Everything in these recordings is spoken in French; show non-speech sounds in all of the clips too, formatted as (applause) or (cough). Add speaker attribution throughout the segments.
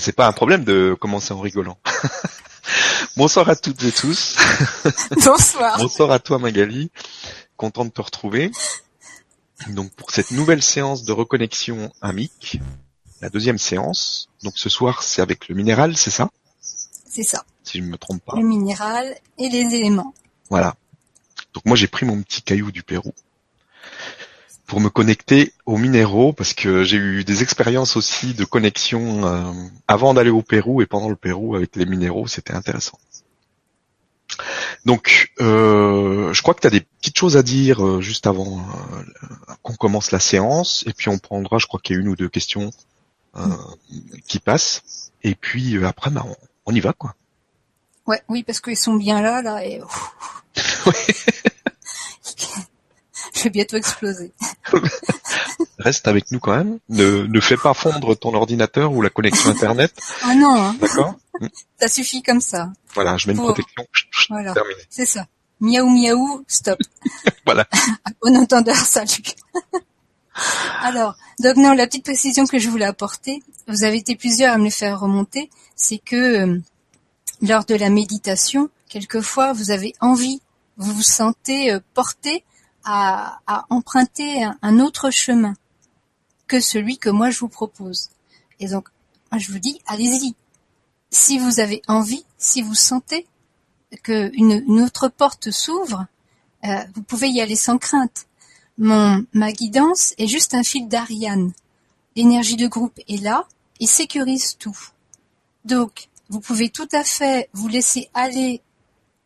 Speaker 1: C'est pas un problème de commencer en rigolant. (laughs) Bonsoir à toutes et tous. (laughs)
Speaker 2: Bonsoir.
Speaker 1: Bonsoir à toi Magali. Content de te retrouver. Donc pour cette nouvelle séance de reconnexion amique, la deuxième séance. Donc ce soir c'est avec le minéral, c'est ça?
Speaker 2: C'est ça.
Speaker 1: Si je ne me trompe pas.
Speaker 2: Le minéral et les éléments.
Speaker 1: Voilà. Donc moi j'ai pris mon petit caillou du Pérou pour me connecter aux minéraux parce que j'ai eu des expériences aussi de connexion euh, avant d'aller au Pérou et pendant le Pérou avec les minéraux, c'était intéressant. Donc, euh, je crois que tu as des petites choses à dire euh, juste avant qu'on commence la séance, et puis on prendra, je crois qu'il y a une ou deux questions qui passent, et puis après, bah, on, y va, quoi.
Speaker 2: Ouais, oui, parce qu'ils sont bien là, là, et... (laughs) (laughs) je vais bientôt exploser. (laughs)
Speaker 1: Reste avec nous quand même. Ne, ne fais pas fondre ton ordinateur ou la connexion internet. (laughs)
Speaker 2: Ah non. Hein.
Speaker 1: D'accord. (laughs)
Speaker 2: Ça suffit comme ça.
Speaker 1: Voilà, je mets une protection.
Speaker 2: Voilà. C'est ça. Miaou miaou, stop.
Speaker 1: voilà.
Speaker 2: Bon entendeur, salut. Alors, donc non, la petite précision que je voulais apporter, vous avez été plusieurs à me le faire remonter, c'est que euh, lors de la méditation, quelquefois vous avez envie, vous vous sentez euh, porté à, emprunter un, autre chemin que celui que moi je vous propose. Et donc, moi je vous dis, allez-y. Si vous avez envie, si vous sentez que une, autre porte s'ouvre, euh, vous pouvez y aller sans crainte. Mon, ma guidance est juste un fil d'Ariane. L'énergie de groupe est là et sécurise tout. Donc, vous pouvez tout à fait vous laisser aller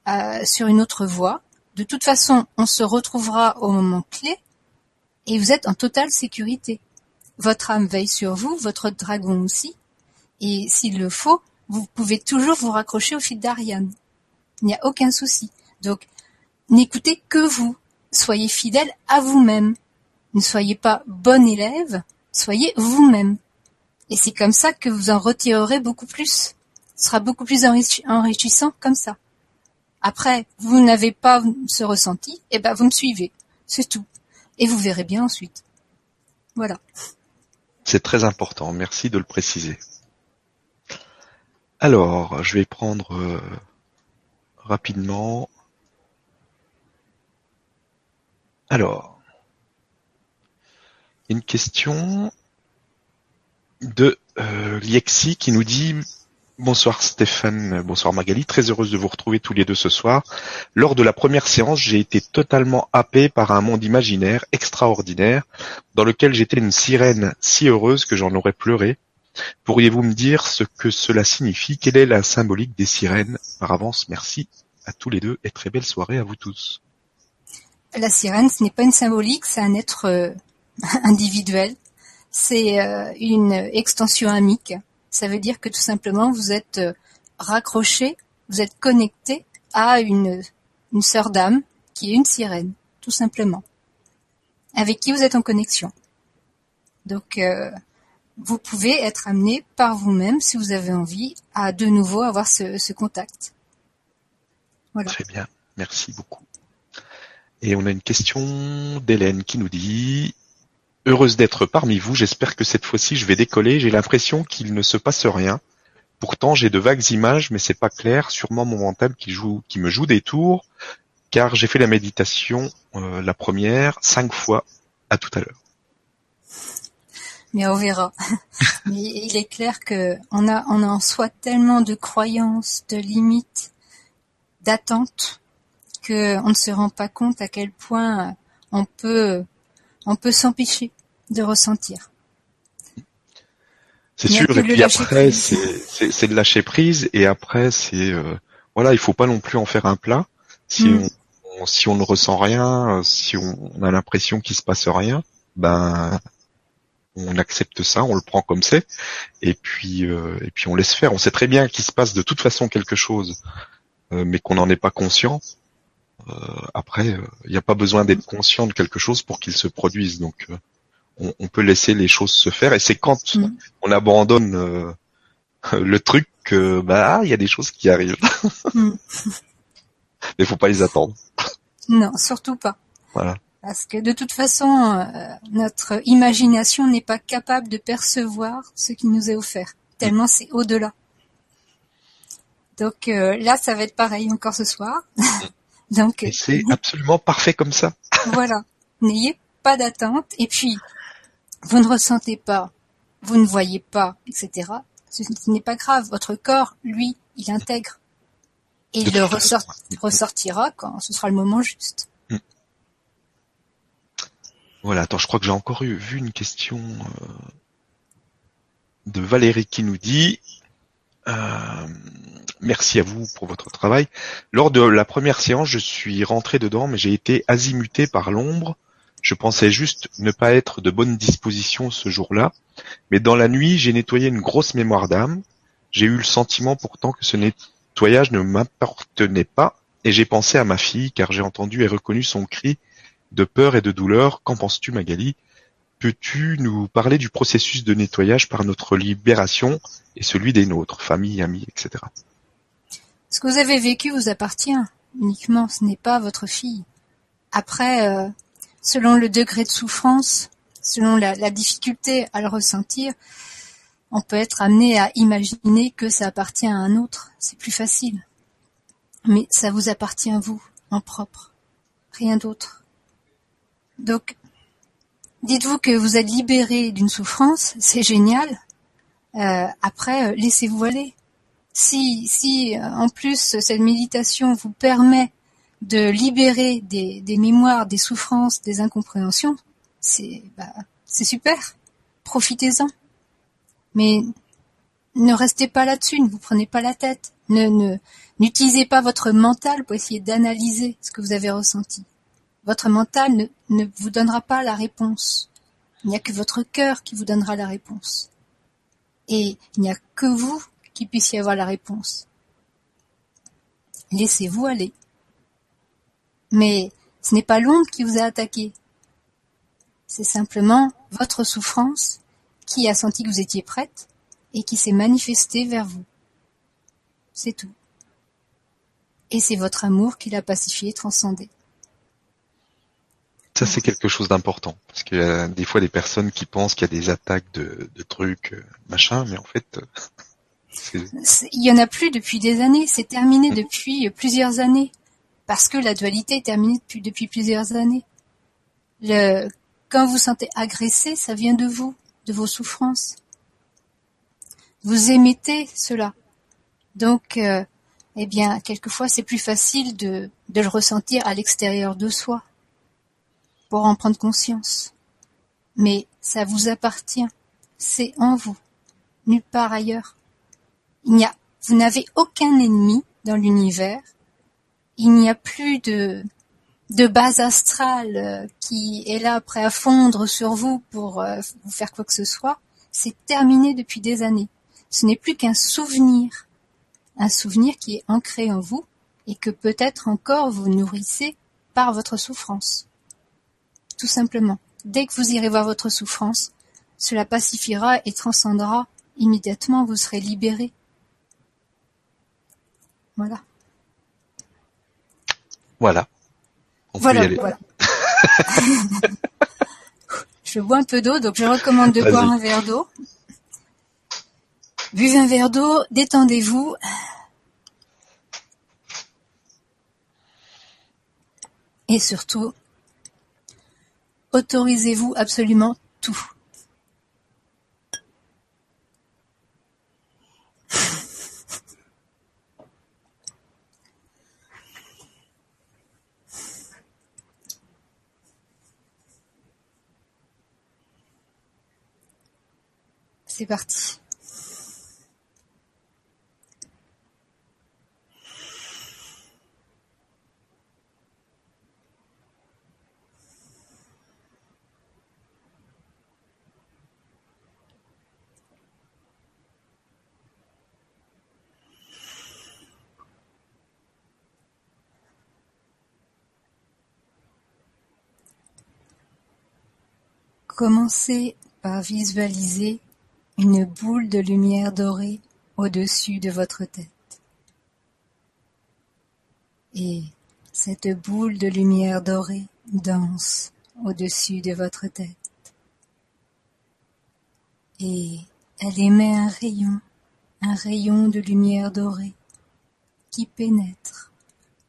Speaker 2: euh, sur une autre voie, de toute façon, on se retrouvera au moment clé et vous êtes en totale sécurité. Votre âme veille sur vous, votre dragon aussi, et s'il le faut, vous pouvez toujours vous raccrocher au fil d'Ariane. Il n'y a aucun souci. Donc, n'écoutez que vous. Soyez fidèle à vous-même. Ne soyez pas bon élève, soyez vous-même. Et c'est comme ça que vous en retirerez beaucoup plus. Ce sera beaucoup plus enrichissant comme ça. Après, vous n'avez pas ce ressenti, et eh ben vous me suivez, c'est tout, et vous verrez bien ensuite. Voilà.
Speaker 1: C'est très important, merci de le préciser. Alors, je vais prendre euh, rapidement. Alors, une question de euh, Liexi qui nous dit Bonsoir Stéphane, bonsoir Magali, très heureuse de vous retrouver tous les deux ce soir. Lors de la première séance, j'ai été totalement happé par un monde imaginaire extraordinaire dans lequel j'étais une sirène si heureuse que j'en aurais pleuré. Pourriez-vous me dire ce que cela signifie? Quelle est la symbolique des sirènes? Par avance, merci à tous les deux et très belle soirée à vous tous.
Speaker 2: La sirène, ce n'est pas une symbolique, c'est un être euh, (laughs) individuel. C'est euh, une extension amique ça veut dire que tout simplement vous êtes euh, raccroché, vous êtes connecté à une, une sœur d'âme qui est une sirène, tout simplement, avec qui vous êtes en connexion. Donc, euh, vous pouvez être amené par vous-même, si vous avez envie, à de nouveau avoir ce, ce contact.
Speaker 1: Voilà. Très bien, merci beaucoup. Et on a une question d'Hélène qui nous dit Heureuse d'être parmi vous, j'espère que cette fois-ci je vais décoller, j'ai l'impression qu'il ne se passe rien. Pourtant j'ai de vagues images, mais c'est pas clair, sûrement mon mental qui joue, qui me joue des tours, car j'ai fait la méditation, euh, la première, cinq fois, à tout à l'heure.
Speaker 2: Mais on verra. (laughs) mais il est clair que on a, on a en soi tellement de croyances, de limites, d'attentes, que on ne se rend pas compte à quel point on peut on peut s'empêcher de ressentir.
Speaker 1: C'est sûr. Et puis après, c'est de lâcher prise. Et après, c'est euh, voilà, il faut pas non plus en faire un plat. Si mm. on, si on ne ressent rien, si on, a l'impression qu'il se passe rien, ben on accepte ça, on le prend comme c'est, et puis euh, et puis on laisse faire. On sait très bien qu'il se passe de toute façon quelque chose, euh, mais qu'on n'en est pas conscient. Euh, après, il euh, n'y a pas besoin d'être conscient de quelque chose pour qu'il se produise. Donc, euh, on, on, peut laisser les choses se faire. Et c'est quand mm. on abandonne (laughs) le truc que bah il y a des choses qui arrivent. (laughs) Mm. Mais faut pas les attendre.
Speaker 2: Non, surtout pas.
Speaker 1: Voilà.
Speaker 2: Parce que de toute façon, notre imagination n'est pas capable de percevoir ce qui nous est offert tellement c'est au-delà. Donc euh, là, ça va être pareil encore ce soir. (laughs)
Speaker 1: Donc c'est absolument parfait comme ça. (laughs)
Speaker 2: voilà. N'ayez pas d'attente. Et puis, vous ne ressentez pas, vous ne voyez pas, etc. Ce, n'est pas grave. Votre corps, lui, il intègre. Et il le ressortira quand ce sera le moment juste. Hmm.
Speaker 1: Voilà, attends, je crois que j'ai encore eu, vu une question euh, de Valérie qui nous dit euh, merci à vous pour votre travail. Lors de la première séance, je suis rentré dedans, mais j'ai été azimuté par l'ombre. Je pensais juste ne pas être de bonne disposition ce jour-là, mais dans la nuit, j'ai nettoyé une grosse mémoire d'âme. J'ai eu le sentiment pourtant que ce nettoyage ne m'appartenait pas, et j'ai pensé à ma fille, car j'ai entendu et reconnu son cri de peur et de douleur. Qu'en penses-tu, Magali? Peux-tu nous parler du processus de nettoyage par notre libération et celui des nôtres, famille, amis, etc.
Speaker 2: Ce que vous avez vécu vous appartient uniquement, ce n'est pas votre fille. Après, euh, selon le degré de souffrance, selon la, la, difficulté à le ressentir, on peut être amené à imaginer que ça appartient à un autre. C'est plus facile. Mais ça vous appartient vous, en propre. Rien d'autre. Donc, Dites-vous que vous êtes libéré d'une souffrance, c'est génial. Euh, après, euh, laissez-vous aller. Si, si euh, en plus cette méditation vous permet de libérer des, mémoires, des souffrances, des incompréhensions, c'est bah, c'est super. Profitez-en. Mais ne restez pas là-dessus, ne vous prenez pas la tête. Ne n'utilisez pas votre mental pour essayer d'analyser ce que vous avez ressenti. Votre mental ne, vous donnera pas la réponse. Il n'y a que votre cœur qui vous donnera la réponse. Et il n'y a que vous qui puissiez avoir la réponse. Laissez-vous aller. Mais ce n'est pas l'ombre qui vous a attaqué. C'est simplement votre souffrance qui a senti que vous étiez prête et qui s'est manifestée vers vous. C'est tout. Et c'est votre amour qui l'a pacifié et transcendé.
Speaker 1: Ça, c'est quelque chose d'important. Parce qu'il y a des fois des personnes qui pensent qu'il y a des attaques de, trucs, euh, machin, mais en fait...
Speaker 2: Euh, il y en a plus depuis des années. C'est terminé mm. depuis plusieurs années. Parce que la dualité est terminée depuis, depuis plusieurs années. Le, quand vous sentez agressé, ça vient de vous, de vos souffrances. Vous émettez cela. Donc, euh, eh bien, quelquefois, c'est plus facile de, de le ressentir à l'extérieur de soi pour en prendre conscience. Mais ça vous appartient, c'est en vous, nulle part ailleurs. Il n'y a, vous n'avez aucun ennemi dans l'univers. Il n'y a plus de, base astrale euh, qui est là prêt à fondre sur vous pour euh, vous faire quoi que ce soit. C'est terminé depuis des années. Ce n'est plus qu'un souvenir, un souvenir qui est ancré en vous et que peut-être encore vous nourrissez par votre souffrance tout simplement. Dès que vous irez voir votre souffrance, cela pacifiera et transcendra. Immédiatement, vous serez libéré. Voilà.
Speaker 1: Voilà.
Speaker 2: On voilà, peut y aller. Voilà. (laughs) je bois un peu d'eau, donc je recommande de boire un verre d'eau. Buvez un verre d'eau, détendez-vous. Et surtout, Autorisez-vous absolument tout. C'est parti. Commencez par visualiser une boule de lumière dorée au-dessus de votre tête. Et cette boule de lumière dorée danse au-dessus de votre tête. Et elle émet un rayon un rayon de lumière dorée qui pénètre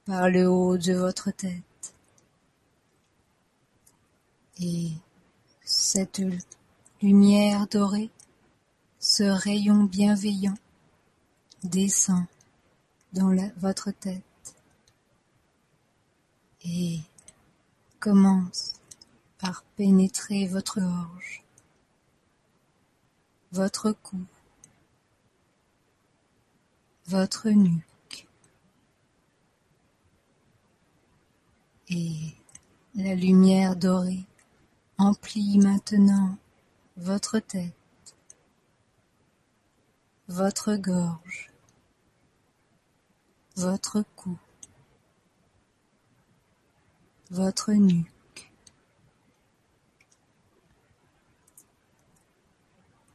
Speaker 2: par le haut de votre tête. Cette lumière dorée, ce rayon bienveillant descend dans votre tête et commence par pénétrer votre gorge, votre cou, votre nuque et la lumière dorée emplit maintenant votre tête, votre gorge, votre cou, votre nuque.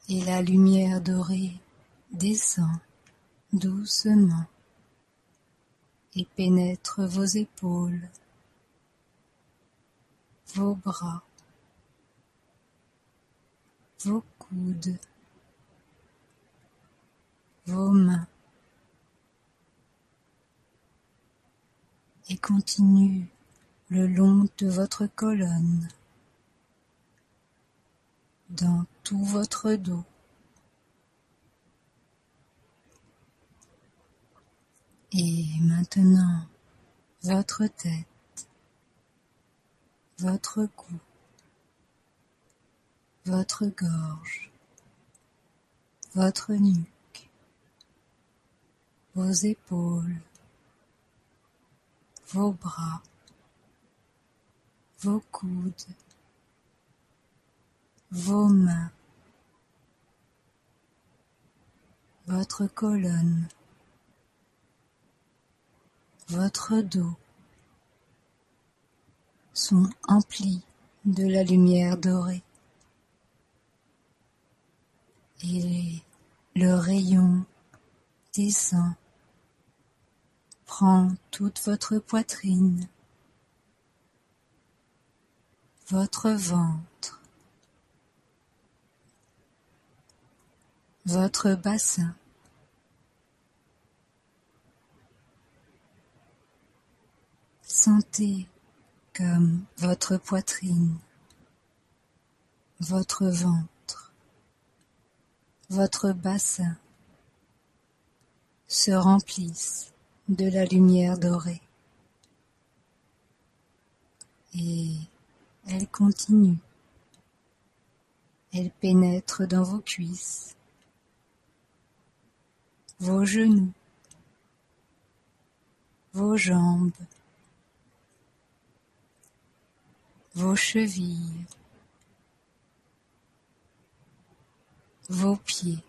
Speaker 2: Et la lumière dorée descend doucement et pénètre vos épaules, vos bras, vos coudes, vos mains et continue le long de votre colonne, dans tout votre dos. Et maintenant, votre tête, votre cou, votre gorge, votre nuque, vos épaules, vos bras, vos coudes, vos mains, votre colonne, votre dos sont emplis de la lumière dorée et le rayon descend, prend toute votre poitrine, votre ventre, votre bassin, Sentez comme votre poitrine, votre ventre, votre bassin se remplissent de la lumière dorée. Et elle continue. Elle pénètre dans vos cuisses, vos genoux, vos jambes, vos chevilles, vos pieds.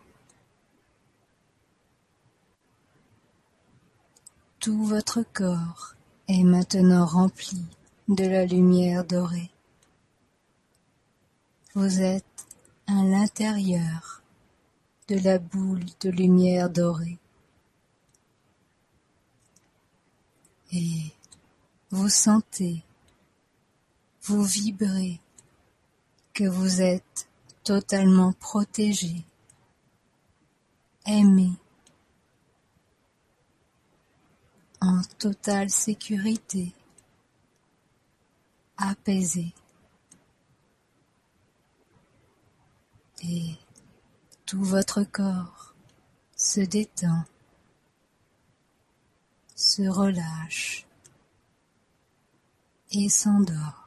Speaker 2: Tout votre corps est maintenant rempli de la lumière dorée. Vous êtes à l'intérieur de la boule de lumière dorée. Et vous sentez, vous vibrez que vous êtes totalement protégé, aimé, en totale sécurité, apaisé. et tout votre corps se détend, se relâche et s'endort.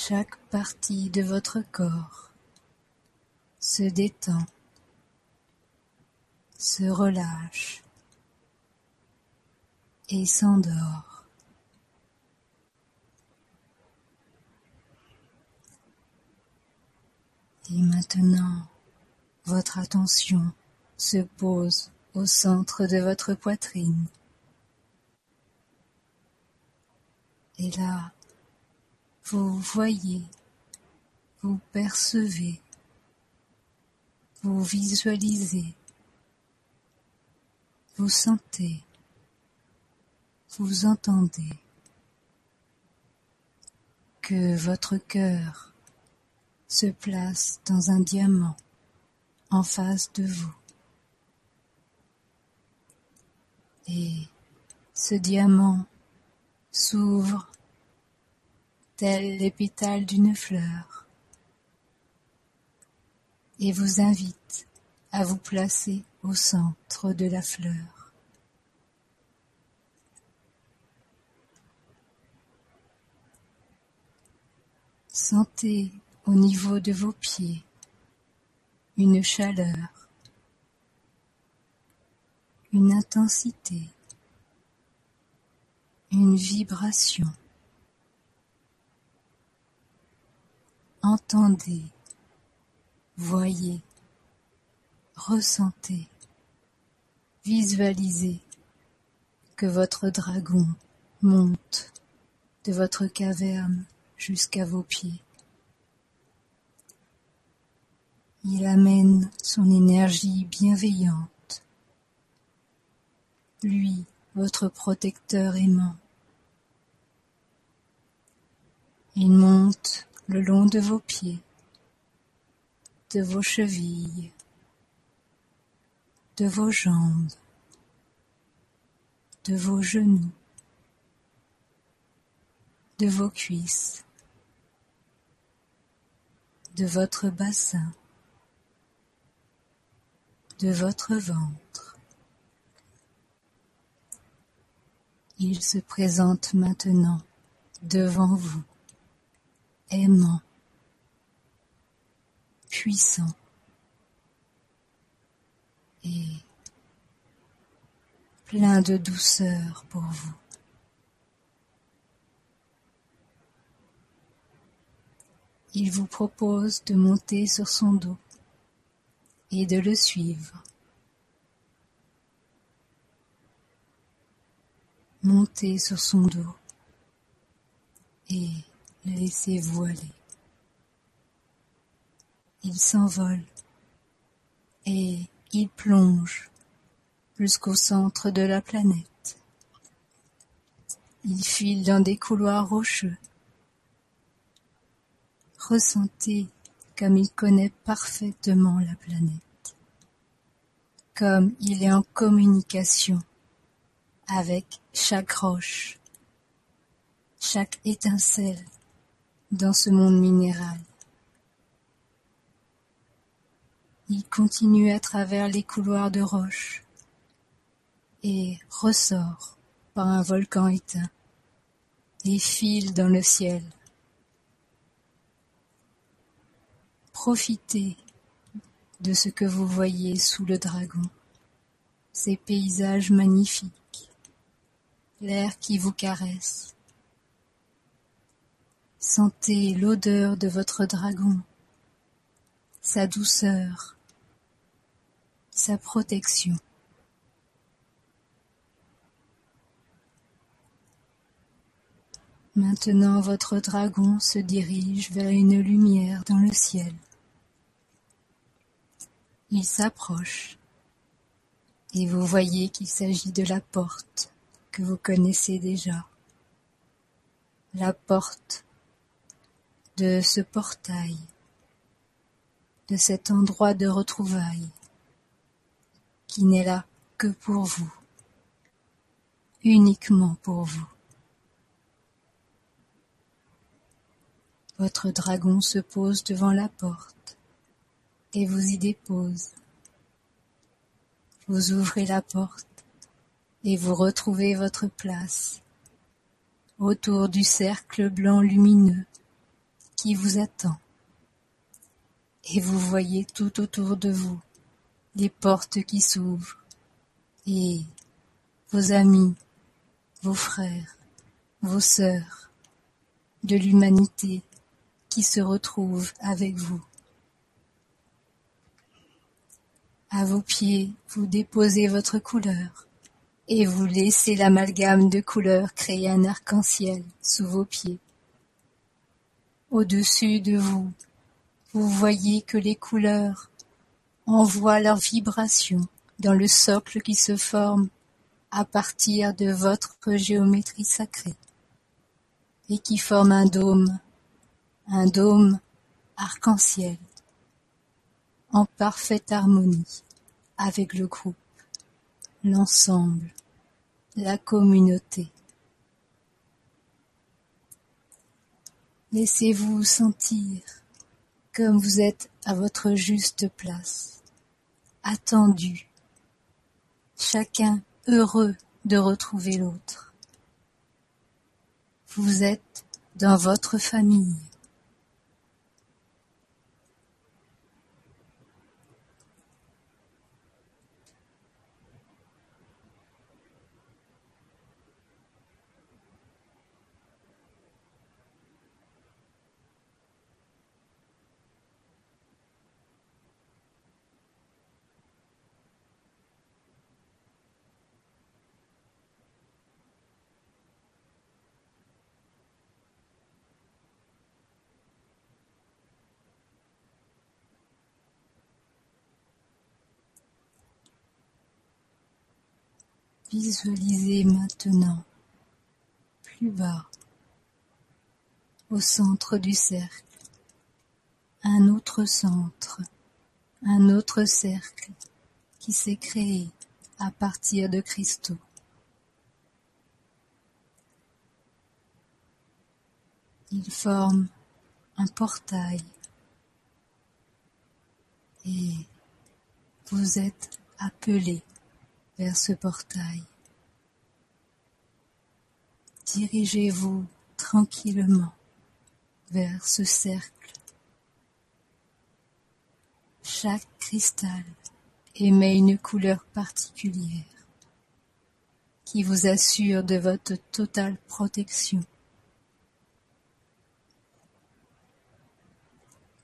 Speaker 2: Chaque partie de votre corps se détend, se relâche et s'endort. Et maintenant, votre attention se pose au centre de votre poitrine. Et là, vous voyez, vous percevez, vous visualisez, vous sentez, vous entendez que votre cœur se place dans un diamant en face de vous. Et ce diamant s'ouvre tel les pétales d'une fleur et vous invite à vous placer au centre de la fleur. Sentez au niveau de vos pieds une chaleur, une intensité, une vibration. Entendez, voyez, ressentez, visualisez que votre dragon monte de votre caverne jusqu'à vos pieds. Il amène son énergie bienveillante. Lui, votre protecteur aimant. Il monte le long de vos pieds, de vos chevilles, de vos jambes, de vos genoux, de vos cuisses, de votre bassin, de votre ventre. Il se présente maintenant devant vous, aimant, puissant et plein de douceur pour vous. Il vous propose de monter sur son dos et de le suivre. Montez sur son dos et le laissez voler. Il s'envole et il plonge jusqu'au centre de la planète. Il file dans des couloirs rocheux. Ressentez comme il connaît parfaitement la planète, comme il est en communication avec chaque roche, chaque étincelle dans ce monde minéral. Il continue à travers les couloirs de roches et ressort par un volcan éteint et file dans le ciel Profitez de ce que vous voyez sous le dragon, ces paysages magnifiques, l'air qui vous caresse. Sentez l'odeur de votre dragon, sa douceur, sa protection. Maintenant votre dragon se dirige vers une lumière dans le ciel. Il s'approche, et vous voyez qu'il s'agit de la porte que vous connaissez déjà. La porte de ce portail, de cet endroit de retrouvailles qui n'est là que pour vous, uniquement pour vous. Votre dragon se pose devant la porte et vous y dépose. Vous ouvrez la porte et vous retrouvez votre place autour du cercle blanc lumineux qui vous attend. Et vous voyez tout autour de vous les portes qui s'ouvrent et vos amis, vos frères, vos sœurs de l'humanité qui se retrouvent avec vous. À vos pieds, vous déposez votre couleur, et vous laissez l'amalgame de couleurs créer un arc-en-ciel sous vos pieds. Au-dessus de vous, vous voyez que les couleurs envoient leurs vibrations dans le socle qui se forme à partir de votre géométrie sacrée et qui forme un dôme, un dôme arc-en-ciel en parfaite harmonie avec le groupe, l'ensemble, la communauté. Laissez-vous sentir comme vous êtes à votre juste place, attendu, chacun heureux de retrouver l'autre. Vous êtes dans votre famille. Visualisez maintenant plus bas, au centre du cercle, un autre centre, un autre cercle qui s'est créé à partir de cristaux. Il forme un portail et vous êtes appelé vers ce portail. Dirigez-vous tranquillement vers ce cercle. Chaque cristal émet une couleur particulière qui vous assure de votre totale protection.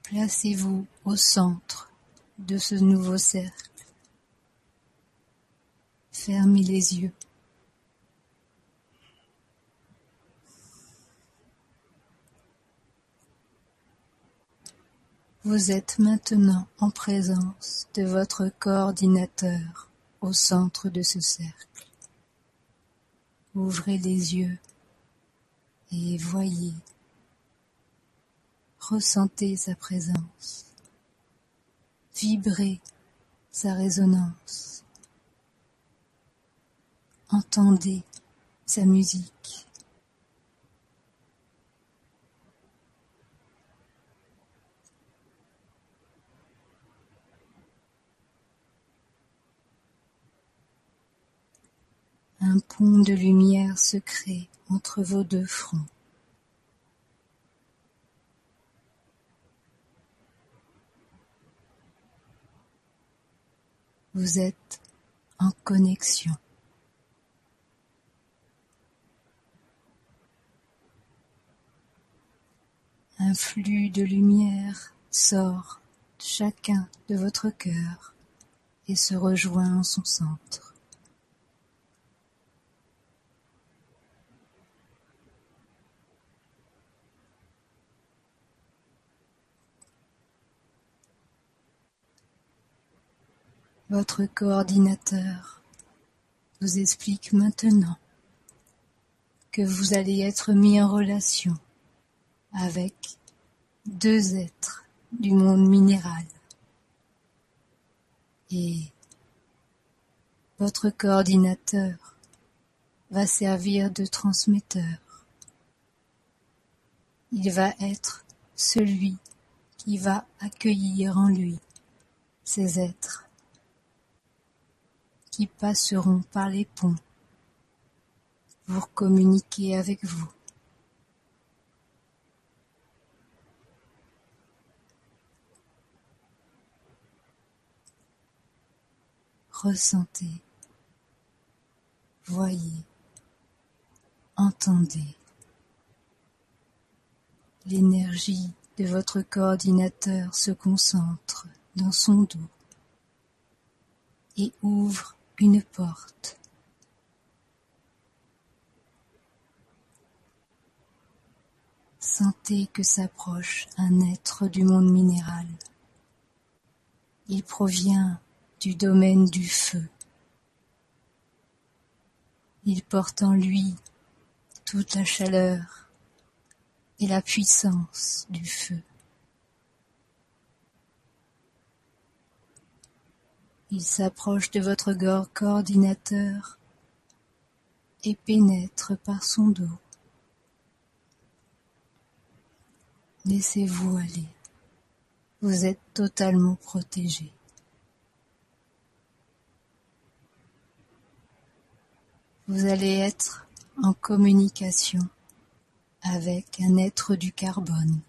Speaker 2: Placez-vous au centre de ce nouveau cercle. Fermez les yeux. Vous êtes maintenant en présence de votre coordinateur au centre de ce cercle. Ouvrez les yeux et voyez, ressentez sa présence, vibrez sa résonance. Entendez sa musique. Un pont de lumière se crée entre vos deux fronts. Vous êtes en connexion. Un flux de lumière sort chacun de votre cœur et se rejoint en son centre. Votre coordinateur vous explique maintenant que vous allez être mis en relation avec deux êtres du monde minéral. Et votre coordinateur va servir de transmetteur. Il va être celui qui va accueillir en lui ces êtres qui passeront par les ponts pour communiquer avec vous. Ressentez, voyez, entendez. L'énergie de votre coordinateur se concentre dans son dos et ouvre une porte. Sentez que s'approche un être du monde minéral. Il provient du domaine du feu. Il porte en lui toute la chaleur et la puissance du feu. Il s'approche de votre coordinateur et pénètre par son dos. Laissez-vous aller. Vous êtes totalement protégé. Vous allez être en communication avec un être du carbone.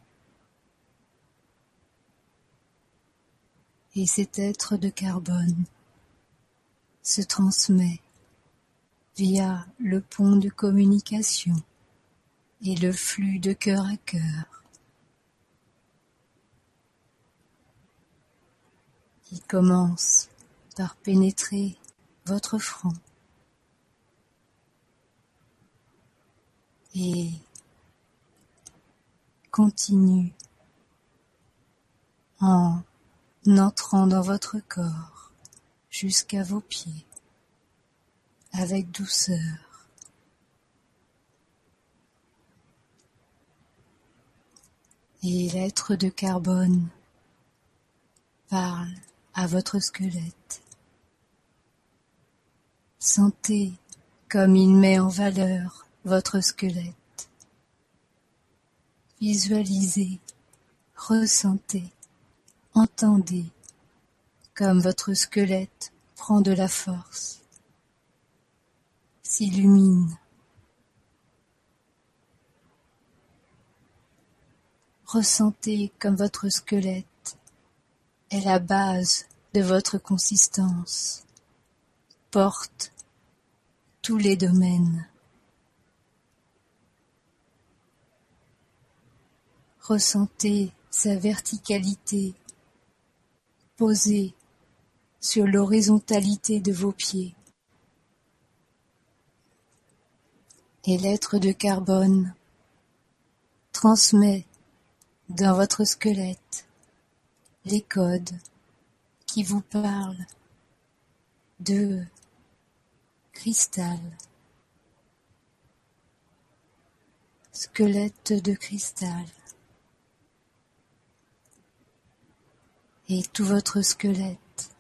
Speaker 2: Et cet être de carbone se transmet via le pont de communication et le flux de cœur à cœur. Il commence par pénétrer votre front et continue en entrant dans votre corps jusqu'à vos pieds avec douceur. Et l'être de carbone parle à votre squelette. Sentez comme il met en valeur votre squelette. Visualisez, ressentez, entendez comme votre squelette prend de la force s'illumine. Ressentez comme votre squelette est la base de votre consistance, porte tous les domaines. Ressentez sa verticalité posée sur l'horizontalité de vos pieds. et l'être de carbone transmet dans votre squelette les codes qui vous parlent de cristal, squelette de cristal. Et tout votre squelette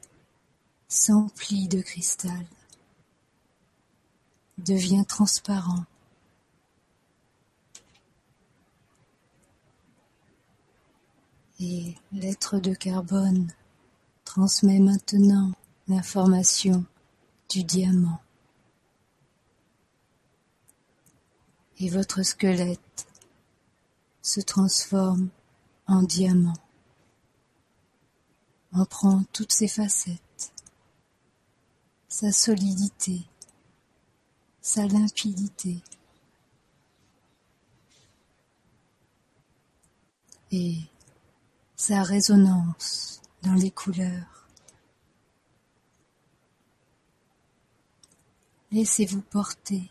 Speaker 2: s'emplit de cristal, devient transparent. et l'être de carbone transmet maintenant l'information du diamant. Et votre squelette se transforme en diamant, en prend toutes ses facettes, sa solidité, sa limpidité. Et sa résonance dans les couleurs. Laissez-vous porter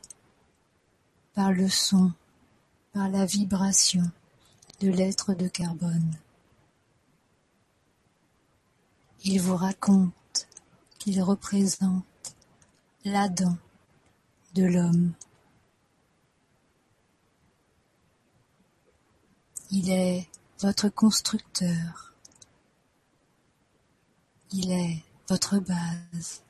Speaker 2: par le son, par la vibration de l'être de carbone. Il vous raconte qu'il représente l'Adam de l'homme. Il est votre constructeur. Il est votre base.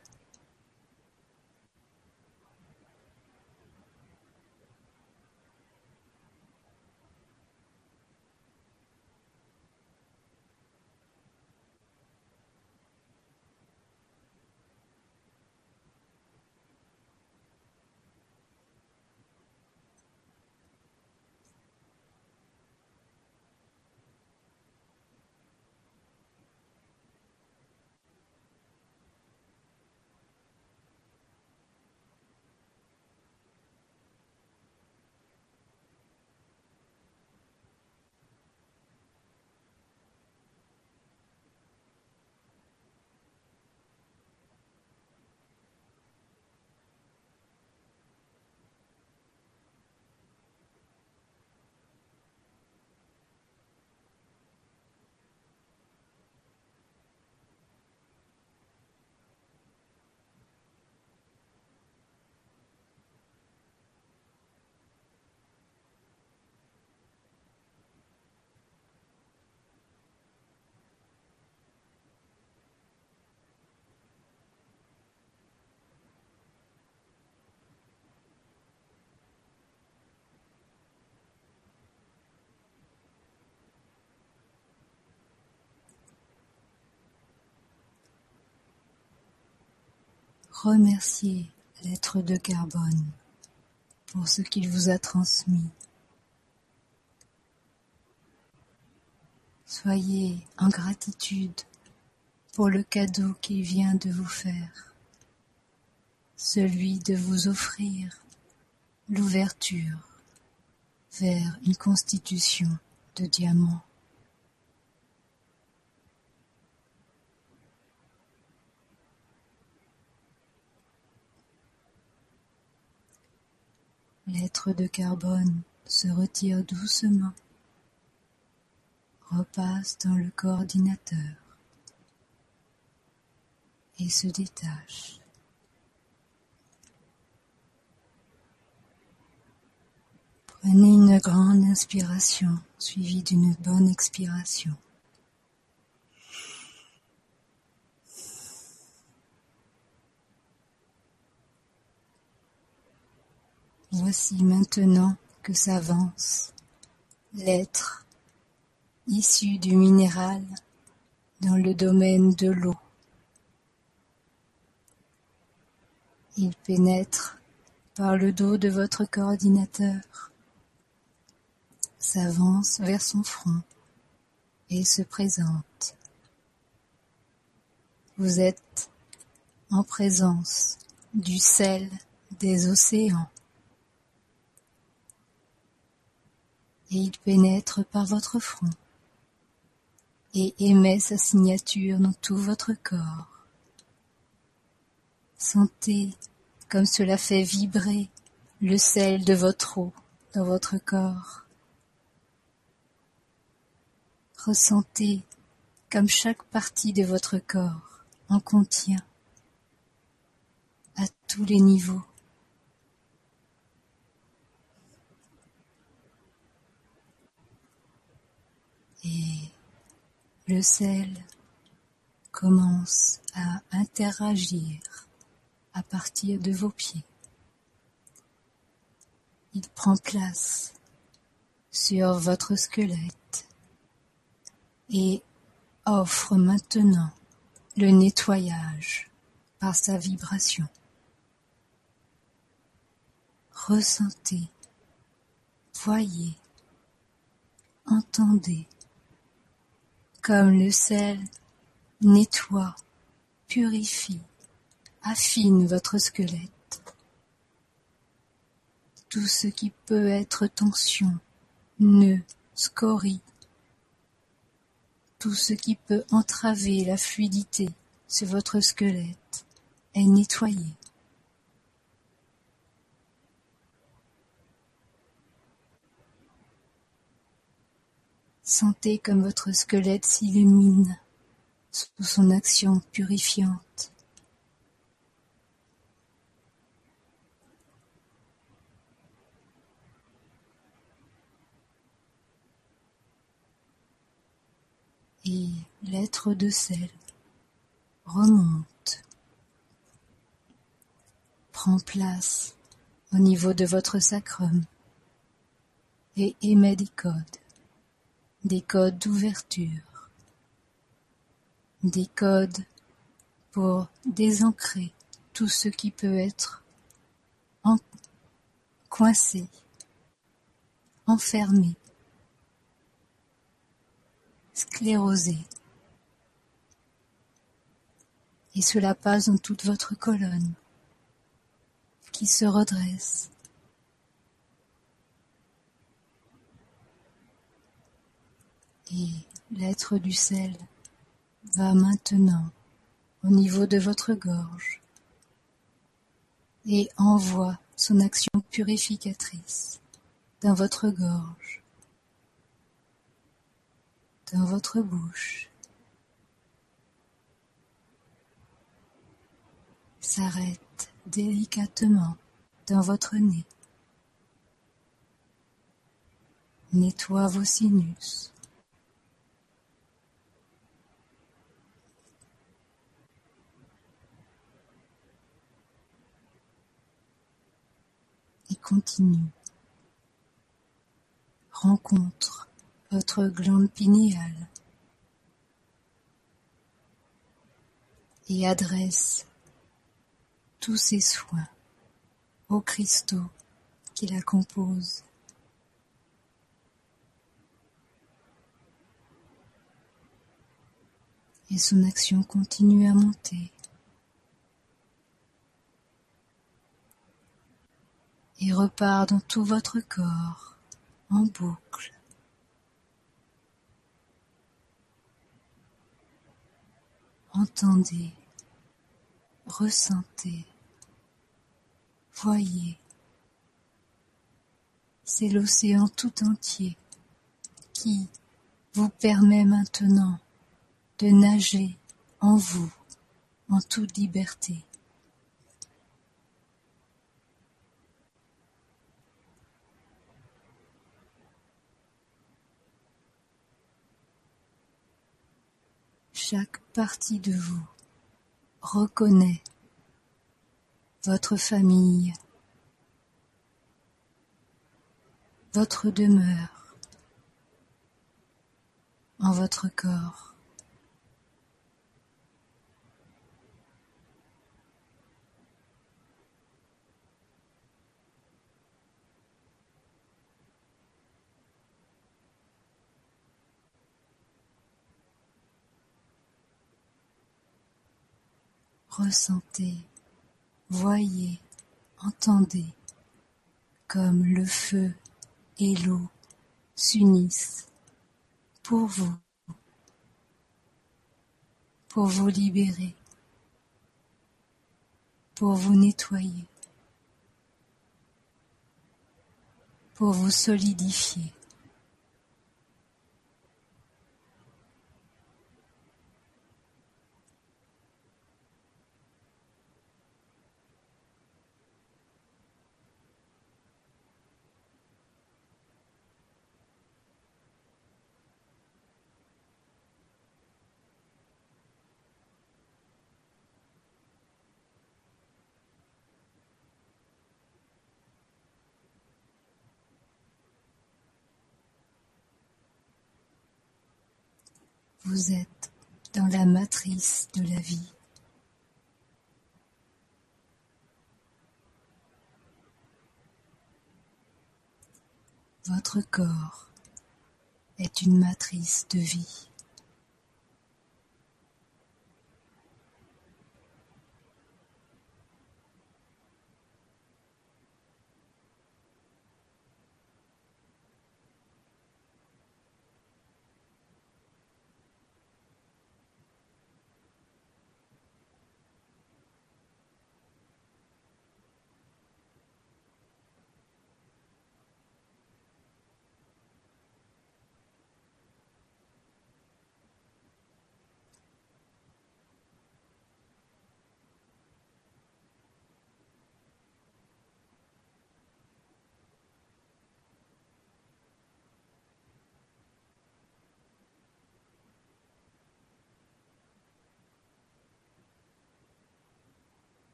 Speaker 2: Remerciez l'être de carbone pour ce qu'il vous a transmis. Soyez en gratitude pour le cadeau qu'il vient de vous faire, celui de vous offrir l'ouverture vers une constitution de diamant. L'être de carbone se retire doucement, repasse dans le coordinateur et se détache. Prenez une grande inspiration suivie d'une bonne expiration. Voici maintenant que s'avance l'être issu du minéral dans le domaine de l'eau. Il pénètre par le dos de votre coordinateur, s'avance vers son front et se présente. Vous êtes en présence du sel des océans. Et il pénètre par votre front et émet sa signature dans tout votre corps. Sentez comme cela fait vibrer le sel de votre eau dans votre corps. Ressentez comme chaque partie de votre corps en contient à tous les niveaux. Et le sel commence à interagir à partir de vos pieds. Il prend place sur votre squelette et offre maintenant le nettoyage par sa vibration. Ressentez, voyez, entendez comme le sel nettoie, purifie, affine votre squelette. Tout ce qui peut être tension, nœud, scorie, tout ce qui peut entraver la fluidité sur votre squelette est nettoyé. Sentez comme votre squelette s'illumine sous son action purifiante. et l'être de sel remonte, prend place au niveau de votre sacrum et émet des codes, des codes d'ouverture, des codes pour désancrer tout ce qui peut être coincé, enfermé sclérosé. Et cela passe dans toute votre colonne, qui se redresse. Et l'être du sel va maintenant au niveau de votre gorge et envoie son action purificatrice dans votre gorge dans votre bouche. S'arrête délicatement dans votre nez. Nettoie vos sinus. Continue. Rencontre votre glande pinéale et adresse tous ces soins aux cristaux qui la composent. Et son action continue à monter. Et repart dans tout votre corps en boucle. Entendez, ressentez, voyez. C'est l'océan tout entier qui vous permet maintenant de nager en vous en toute liberté. Chaque partie de vous reconnaît votre famille, votre demeure en votre corps. Ressentez, voyez, entendez, comme le feu et l'eau s'unissent pour vous, pour vous libérer, pour vous nettoyer, pour vous solidifier. Vous êtes dans la matrice de la vie. Votre corps est une matrice de vie.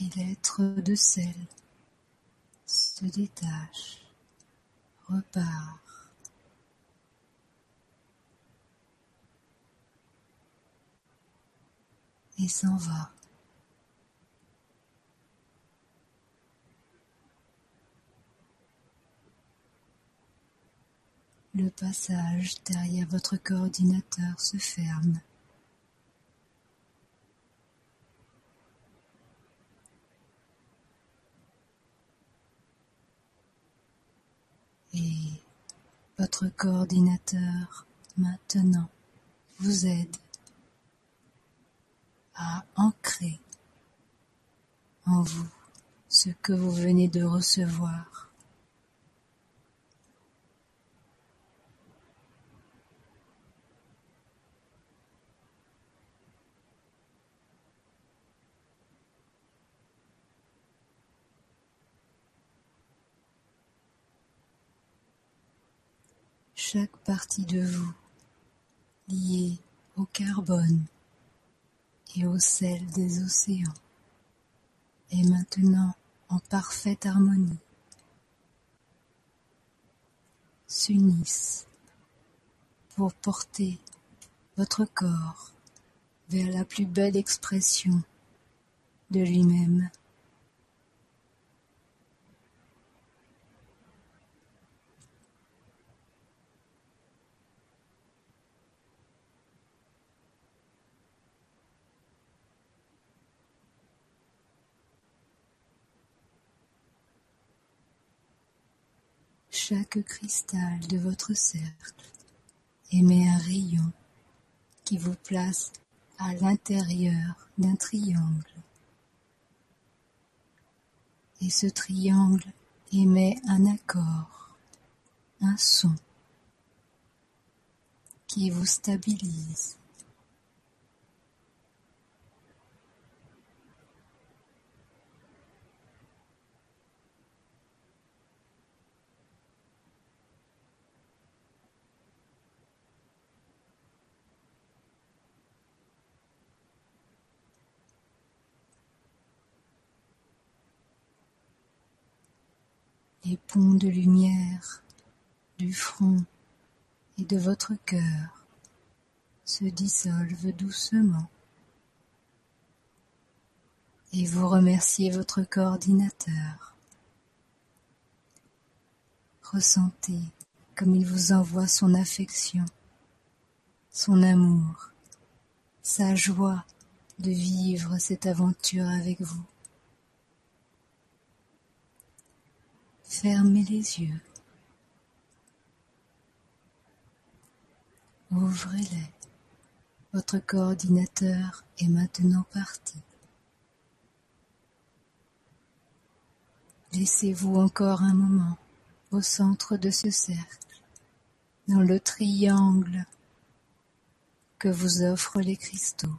Speaker 2: Et l'être de sel se détache, repart. et s'en va. Le passage derrière votre coordinateur se ferme. Et votre coordinateur maintenant vous aide à ancrer en vous ce que vous venez de recevoir. Chaque partie de vous liée au carbone et au sel des océans est maintenant en parfaite harmonie, s'unissent pour porter votre corps vers la plus belle expression de lui-même. Chaque cristal de votre cercle émet un rayon qui vous place à l'intérieur d'un triangle. Et ce triangle émet un accord, un son qui vous stabilise. Les ponts de lumière du front et de votre cœur se dissolvent doucement et vous remerciez votre coordinateur. Ressentez comme il vous envoie son affection, son amour, sa joie de vivre cette aventure avec vous. Fermez les yeux. Ouvrez-les. Votre coordinateur est maintenant parti. Laissez-vous encore un moment au centre de ce cercle, dans le triangle que vous offrent les cristaux.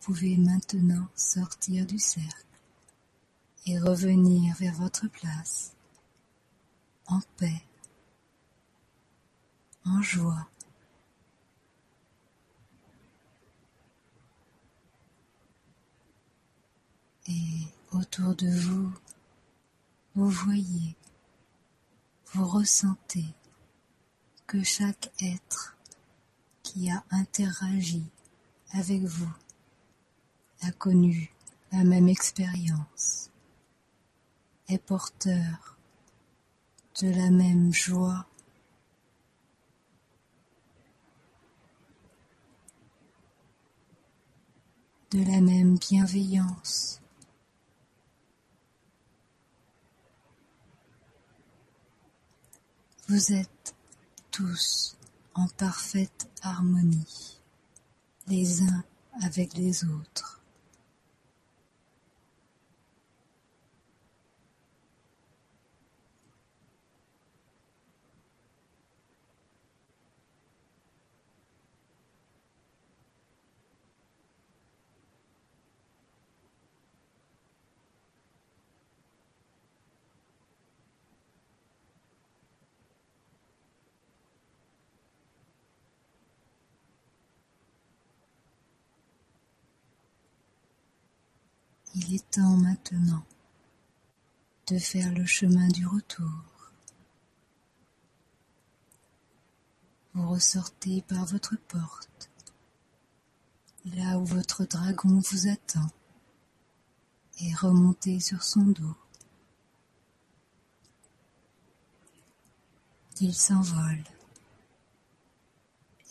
Speaker 2: Pouvez maintenant sortir du cercle et revenir vers votre place, en paix, en joie. Et autour de vous, vous voyez, vous ressentez que chaque être qui a interagi avec vous a connu la même expérience, est porteur de la même joie, de la même bienveillance. Vous êtes tous en parfaite harmonie, les uns avec les autres. Il est temps maintenant de faire le chemin du retour. Vous ressortez par votre porte, là où votre dragon vous attend, et remontez sur son dos. Il s'envole,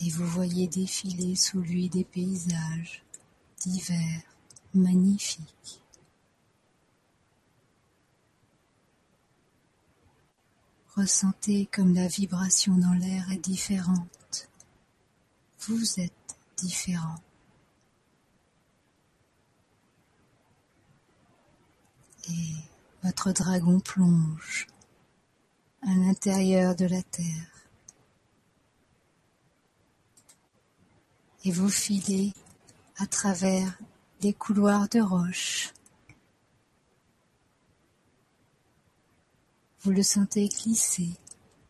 Speaker 2: et vous voyez défiler sous lui des paysages divers magnifique Ressentez comme la vibration dans l'air est différente. Vous êtes différent. Et votre dragon plonge à l'intérieur de la terre. Et vous filez à travers des couloirs de roches Vous le sentez glisser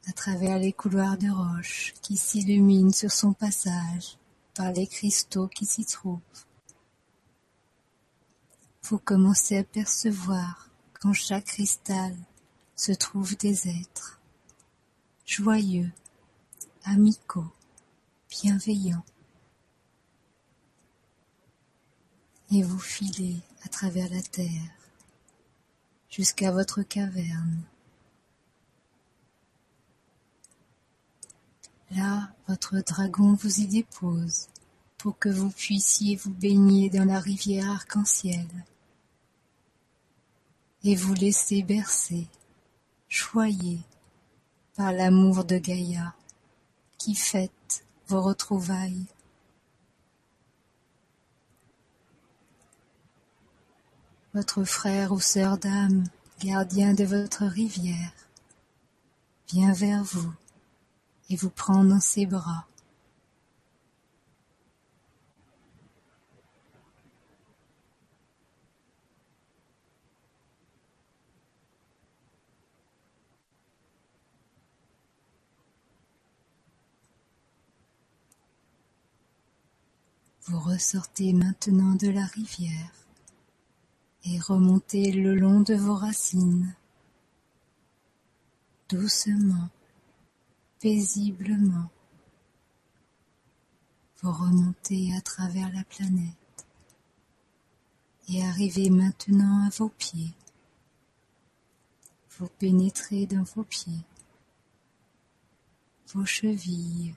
Speaker 2: à travers les couloirs de roches qui s'illuminent sur son passage par les cristaux qui s'y trouvent. Vous commencez à percevoir qu'en chaque cristal se trouvent des êtres joyeux, amicaux, bienveillants. Et vous filez à travers la terre jusqu'à votre caverne Là, votre dragon vous y dépose, pour que vous puissiez vous baigner dans la rivière arc-en-ciel, et vous laisser bercer, choyer par l'amour de Gaïa, qui fête vos retrouvailles. Votre frère ou sœur d'âme, gardien de votre rivière, vient vers vous et vous prend dans ses bras. Vous ressortez maintenant de la rivière et remontez le long de vos racines, doucement paisiblement. Vous remontez à travers la planète et arrivez maintenant à vos pieds. Vous pénétrez dans vos pieds, vos chevilles,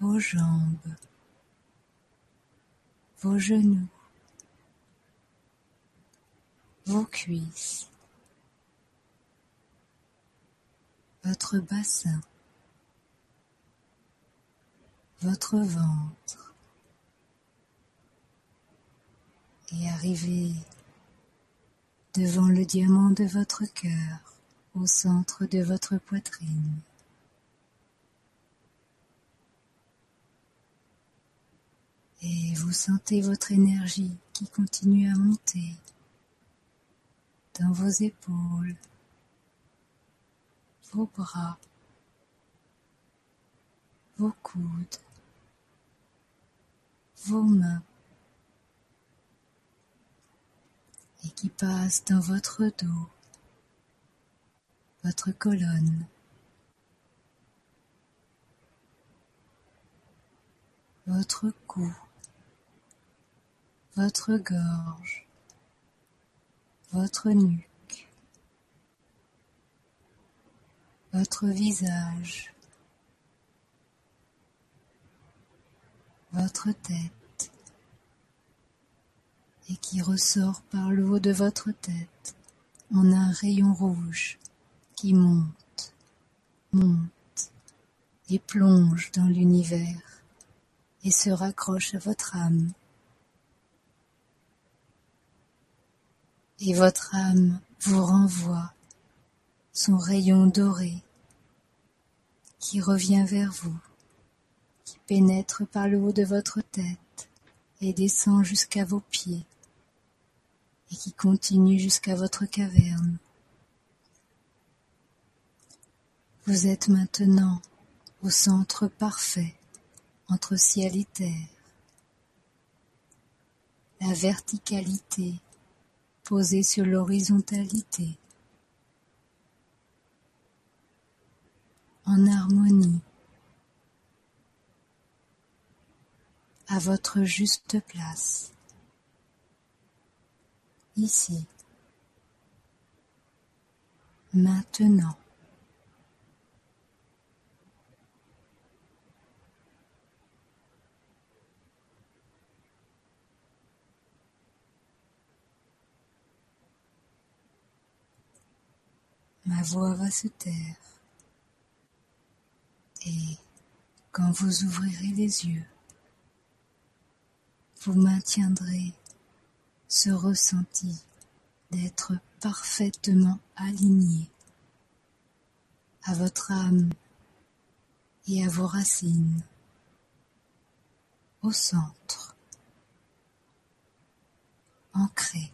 Speaker 2: vos jambes, vos genoux, vos cuisses, votre bassin, votre ventre. Et arrivez devant le diamant de votre cœur au centre de votre poitrine. Et vous sentez votre énergie qui continue à monter dans vos épaules, vos bras, vos coudes, vos mains. Et qui passe dans votre dos, votre colonne, votre cou, votre gorge, votre nuque. Votre visage, votre tête, et qui ressort par le haut de votre tête en un rayon rouge qui monte, monte et plonge dans l'univers et se raccroche à votre âme. Et votre âme vous renvoie son rayon doré qui revient vers vous, qui pénètre par le haut de votre tête et descend jusqu'à vos pieds et qui continue jusqu'à votre caverne. Vous êtes maintenant au centre parfait entre ciel et terre. La verticalité posée sur l'horizontalité en harmonie, à votre juste place, ici, maintenant. ma voix va se taire. Et quand vous ouvrirez les yeux, vous maintiendrez ce ressenti d'être parfaitement aligné à votre âme et à vos racines au centre, ancré